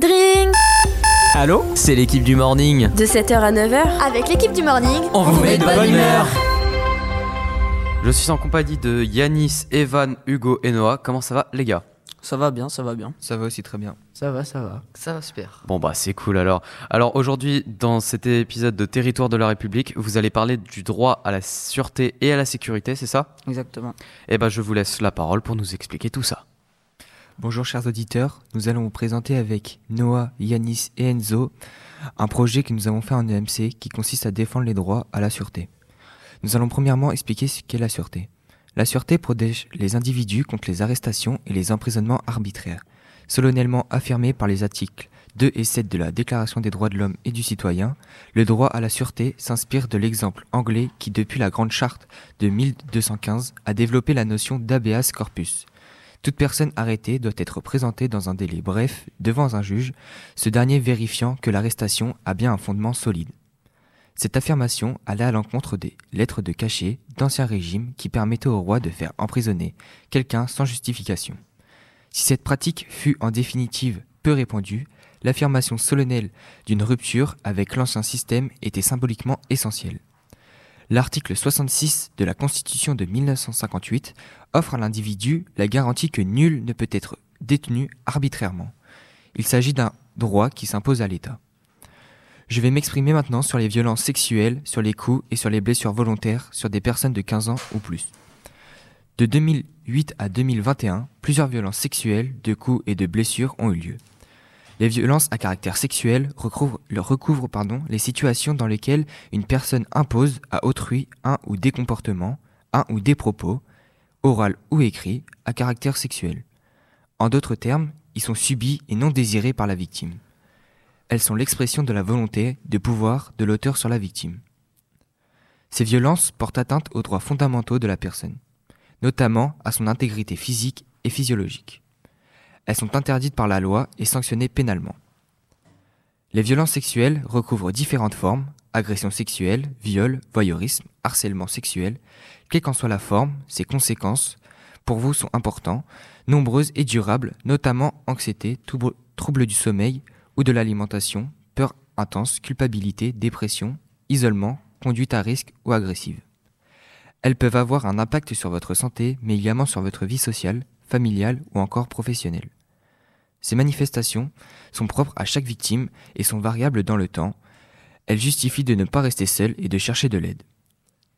Dring Allô C'est l'équipe du morning. De 7h à 9h, Avec l'équipe du morning, On vous met de bonne humeur. Je suis en compagnie de Yanis, Evan, Hugo et Noah. Comment ça va les gars? Ça va bien, ça va bien. Ça va aussi très bien. Ça va, ça va. Ça va super. Bon bah c'est cool alors. Alors aujourd'hui dans cet épisode de Territoire de la République, vous allez parler du droit à la sûreté et à la sécurité, c'est ça? Exactement. Eh ben je vous laisse la parole pour nous expliquer tout ça. Bonjour chers auditeurs, nous allons vous présenter avec Noah, Yanis et Enzo un projet que nous avons fait en EMC qui consiste à défendre les droits à la sûreté. Nous allons premièrement expliquer ce qu'est la sûreté. La sûreté protège les individus contre les arrestations et les emprisonnements arbitraires. Solennellement affirmé par les articles 2 et 7 de la Déclaration des droits de l'homme et du citoyen, le droit à la sûreté s'inspire de l'exemple anglais qui, depuis la Grande Charte de 1215, a développé la notion d'habeas corpus. Toute personne arrêtée doit être présentée dans un délai bref devant un juge, ce dernier vérifiant que l'arrestation a bien un fondement solide. Cette affirmation allait à l'encontre des lettres de cachet d'ancien régime qui permettaient au roi de faire emprisonner quelqu'un sans justification. Si cette pratique fut en définitive peu répandue, l'affirmation solennelle d'une rupture avec l'ancien système était symboliquement essentielle. L'article 66 de la Constitution de 1958 offre à l'individu la garantie que nul ne peut être détenu arbitrairement. Il s'agit d'un droit qui s'impose à l'État. Je vais m'exprimer maintenant sur les violences sexuelles, sur les coups et sur les blessures volontaires sur des personnes de 15 ans ou plus. De 2008 à 2021, plusieurs violences sexuelles, de coups et de blessures ont eu lieu. Les violences à caractère sexuel recouvrent, les situations dans lesquelles une personne impose à autrui un ou des comportements, un ou des propos, oral ou écrits, à caractère sexuel. En d'autres termes, ils sont subis et non désirés par la victime. Elles sont l'expression de la volonté de pouvoir de l'auteur sur la victime. Ces violences portent atteinte aux droits fondamentaux de la personne, notamment à son intégrité physique et physiologique. Elles sont interdites par la loi et sanctionnées pénalement. Les violences sexuelles recouvrent différentes formes, agression sexuelle, viol, voyeurisme, harcèlement sexuel. Quelle qu'en soit la forme, ses conséquences, pour vous, sont importantes, nombreuses et durables, notamment anxiété, trouble- troubles du sommeil ou de l'alimentation, peur intense, culpabilité, dépression, isolement, conduite à risque ou agressive. Elles peuvent avoir un impact sur votre santé, mais également sur votre vie sociale, familiale ou encore professionnelle. Ces manifestations sont propres à chaque victime et sont variables dans le temps. Elles justifient de ne pas rester seul et de chercher de l'aide.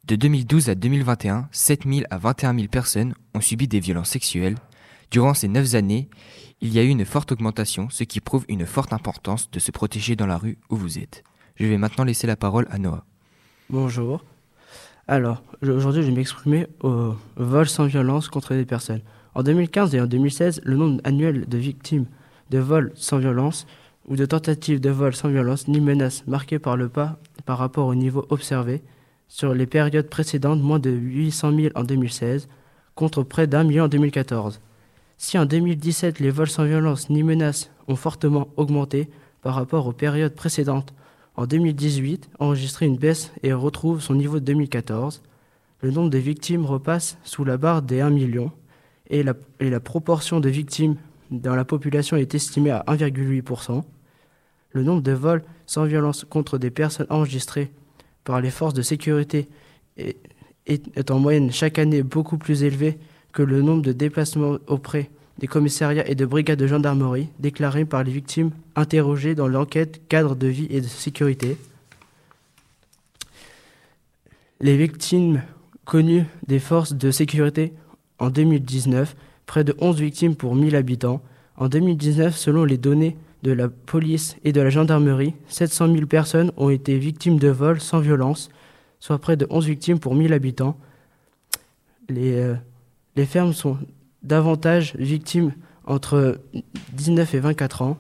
De 2012 à 2021, 7 000 à 21 000 personnes ont subi des violences sexuelles. Durant ces 9 années, il y a eu une forte augmentation, ce qui prouve une forte importance de se protéger dans la rue où vous êtes. Je vais maintenant laisser la parole à Noah. Bonjour. Alors, aujourd'hui, je vais m'exprimer au vol sans violence contre des personnes. En 2015 et en 2016, le nombre annuel de victimes de vol sans violence ou de tentatives de vol sans violence ni menace marqué par le pas par rapport au niveau observé sur les périodes précédentes, moins de 800 000 en 2016 contre près d'un million en 2014. Si en 2017, les vols sans violence ni menace ont fortement augmenté par rapport aux périodes précédentes, en 2018, enregistré une baisse et retrouve son niveau de 2014. Le nombre de victimes repasse sous la barre des 1 million et la, proportion de victimes dans la population est estimée à 1,8%. Le nombre de vols sans violence contre des personnes enregistrées par les forces de sécurité est- est en moyenne chaque année beaucoup plus élevé que le nombre de déplacements auprès des commissariats et de brigades de gendarmerie déclarés par les victimes interrogées dans l'enquête cadre de vie et de sécurité. Les victimes connues des forces de sécurité en 2019, près de 11 victimes pour 1000 habitants. En 2019, selon les données de la police et de la gendarmerie, 700 000 personnes ont été victimes de vols sans violence, soit près de 11 victimes pour 1000 habitants. Les, euh, les fermes sont davantage victimes entre 19 et 24 ans.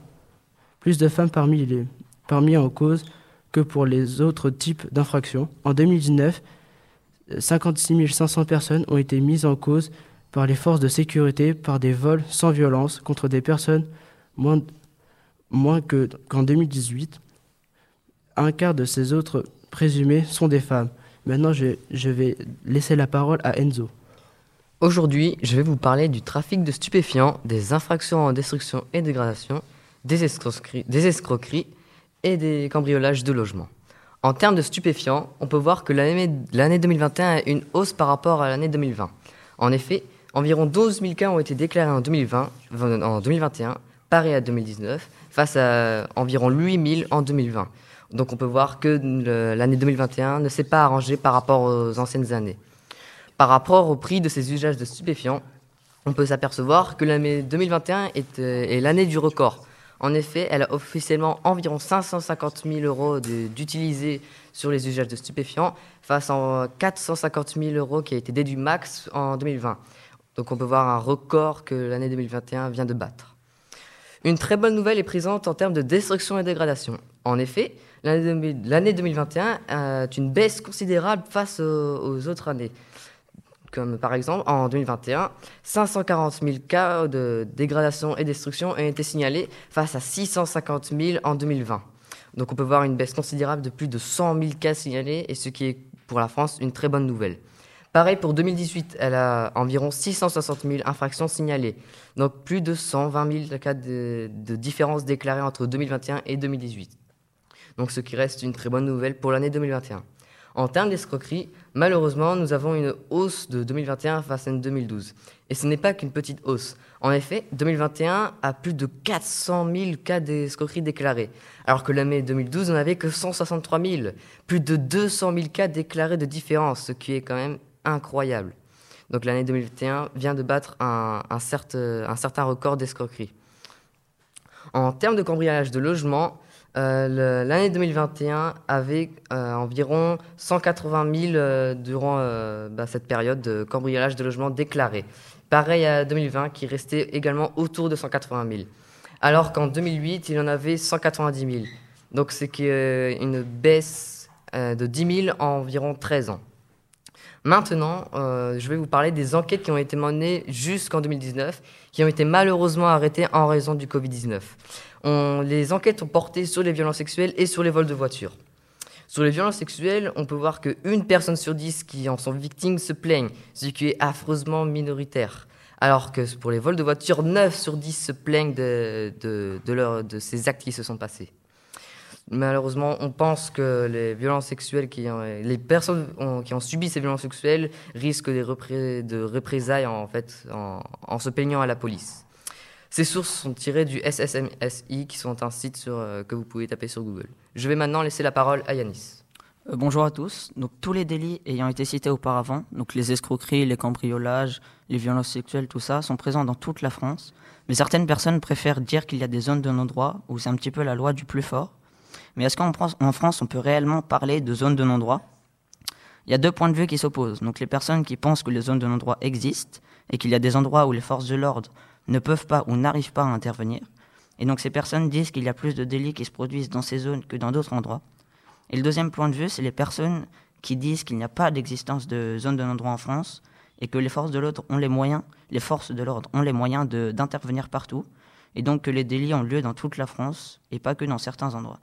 Plus de femmes parmi, les, parmi en cause que pour les autres types d'infractions. En 2019, 56 500 personnes ont été mises en cause par les forces de sécurité par des vols sans violence contre des personnes moins, moins que- qu'en 2018. Un quart de ces autres présumés sont des femmes. Maintenant, je, vais laisser la parole à Enzo. Aujourd'hui, je vais vous parler du trafic de stupéfiants, des infractions en destruction et dégradation, des escroqueries et des cambriolages de logements. En termes de stupéfiants, on peut voir que l'année l'année 2021 a une hausse par rapport à l'année 2020. En effet, environ 12 000 cas ont été déclarés en, 2020, en 2021, pareil à 2019, face à environ 8 000 en 2020. Donc on peut voir que l'année 2021 ne s'est pas arrangée par rapport aux anciennes années. Par rapport au prix de ces usages de stupéfiants, on peut s'apercevoir que l'année 2021 est, euh, est l'année du record. En effet, elle a officiellement environ 550 000 euros d'utilisés sur les usages de stupéfiants, face à 450 000 euros qui a été déduit max en 2020. Donc on peut voir un record que l'année 2021 vient de battre. Une très bonne nouvelle est présente en termes de destruction et dégradation. En effet, l'année 2000 l'année 2021 est une baisse considérable face aux autres années. Comme par exemple, en 2021, 540 000 cas de dégradation et destruction ont été signalés face à 650 000 en 2020. Donc on peut voir une baisse considérable de plus de 100 000 cas signalés, et ce qui est pour la France une très bonne nouvelle. Pareil pour 2018, elle a environ 660 000 infractions signalées, donc plus de 120 000 cas de, de différence déclarés entre 2021 et 2018. Donc ce qui reste une très bonne nouvelle pour l'année 2021. En termes d'escroquerie, malheureusement, nous avons une hausse de 2021 face à une 2012. Et ce n'est pas qu'une petite hausse. En effet, 2021 a plus de 400 000 cas d'escroquerie déclarés, alors que l'année 2012 n'en avait que 163 000. Plus de 200 000 cas déclarés de différence, ce qui est quand même incroyable. Donc l'année 2021 vient de battre un, un certain record d'escroquerie. En termes de cambriolage de logements, euh, l'année 2021 avait euh, environ 180 000 euh, durant bah, cette période de cambriolage de logements déclarés. Pareil à 2020 qui restait également autour de 180 000. Alors qu'en 2008, il en avait 190 000. Donc c'est une baisse de 10 000 en environ 13 ans. Maintenant, euh, je vais vous parler des enquêtes qui ont été menées jusqu'en 2019, qui ont été malheureusement arrêtées en raison du Covid-19. On- les enquêtes ont porté sur les violences sexuelles et sur les vols de voitures. Sur les violences sexuelles, on peut voir qu'une personne sur dix qui en sont victimes se plaignent, ce qui est affreusement minoritaire. Alors que pour les vols de voitures, 9 sur 10 se plaignent de, de ces actes qui se sont passés. Malheureusement, on pense que les violences sexuelles, les personnes qui ont subi ces violences sexuelles risquent des de représailles en, fait, en, se plaignant à la police. Ces sources sont tirées du SSMSI, qui sont un site euh, que vous pouvez taper sur Google. Je vais maintenant laisser la parole à Yanis. Euh, bonjour à tous. Donc tous les délits ayant été cités auparavant, donc les escroqueries, les cambriolages, les violences sexuelles, tout ça, sont présents dans toute la France. Mais certaines personnes préfèrent dire qu'il y a des zones de non-droit où c'est un petit peu la loi du plus fort. Mais est-ce qu'en France, on peut réellement parler de zones de non-droit? Il y a deux points de vue qui s'opposent. Donc les personnes qui pensent que les zones de non-droit existent et qu'il y a des endroits où les forces de l'ordre ne peuvent pas ou n'arrivent pas à intervenir. Et donc ces personnes disent qu'il y a plus de délits qui se produisent dans ces zones que dans d'autres endroits. Et le deuxième point de vue, c'est les personnes qui disent qu'il n'y a pas d'existence de zone de non-droit en France et que les forces de l'ordre ont les moyens, les forces de l'ordre ont les moyens d'intervenir partout et donc que les délits ont lieu dans toute la France et pas que dans certains endroits.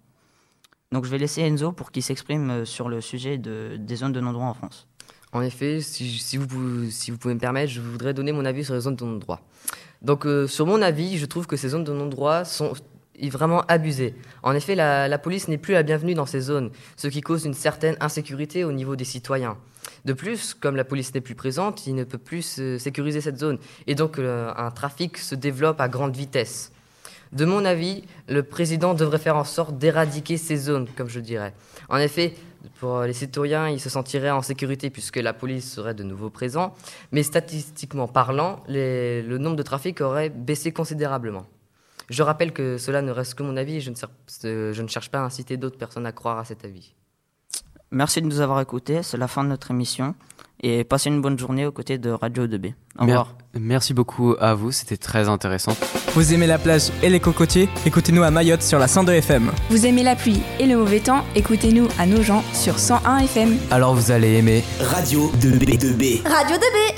Donc je vais laisser Enzo pour qu'il s'exprime euh, sur le sujet de- des zones de non-droit en France. En effet, si, vous, pouvez me permettre, je voudrais donner mon avis sur les zones de non-droit. Donc, euh, sur mon avis, je trouve que ces zones de non-droit sont vraiment abusées. En effet, la, police n'est plus la bienvenue dans ces zones, ce qui cause une certaine insécurité au niveau des citoyens. De plus, comme la police n'est plus présente, il ne peut plus sécuriser cette zone. Et donc, euh, un trafic se développe à grande vitesse. De mon avis, le président devrait faire en sorte d'éradiquer ces zones, comme je dirais. En effet, pour les citoyens, ils se sentiraient en sécurité puisque la police serait de nouveau présente, mais statistiquement parlant, le nombre de trafics aurait baissé considérablement. Je rappelle que cela ne reste que mon avis et je ne cherche pas à inciter d'autres personnes à croire à cet avis. Merci de nous avoir écoutés, c'est la fin de notre émission et passez une bonne journée aux côtés de Radio 2B. Au Mer- revoir. Merci beaucoup à vous, c'était très intéressant. Vous aimez la plage et les cocotiers? Écoutez-nous à Mayotte sur la 102 FM. Vous aimez la pluie et le mauvais temps? Écoutez-nous à Nogent sur 101 FM. Alors vous allez aimer Radio 2B2B. Radio 2B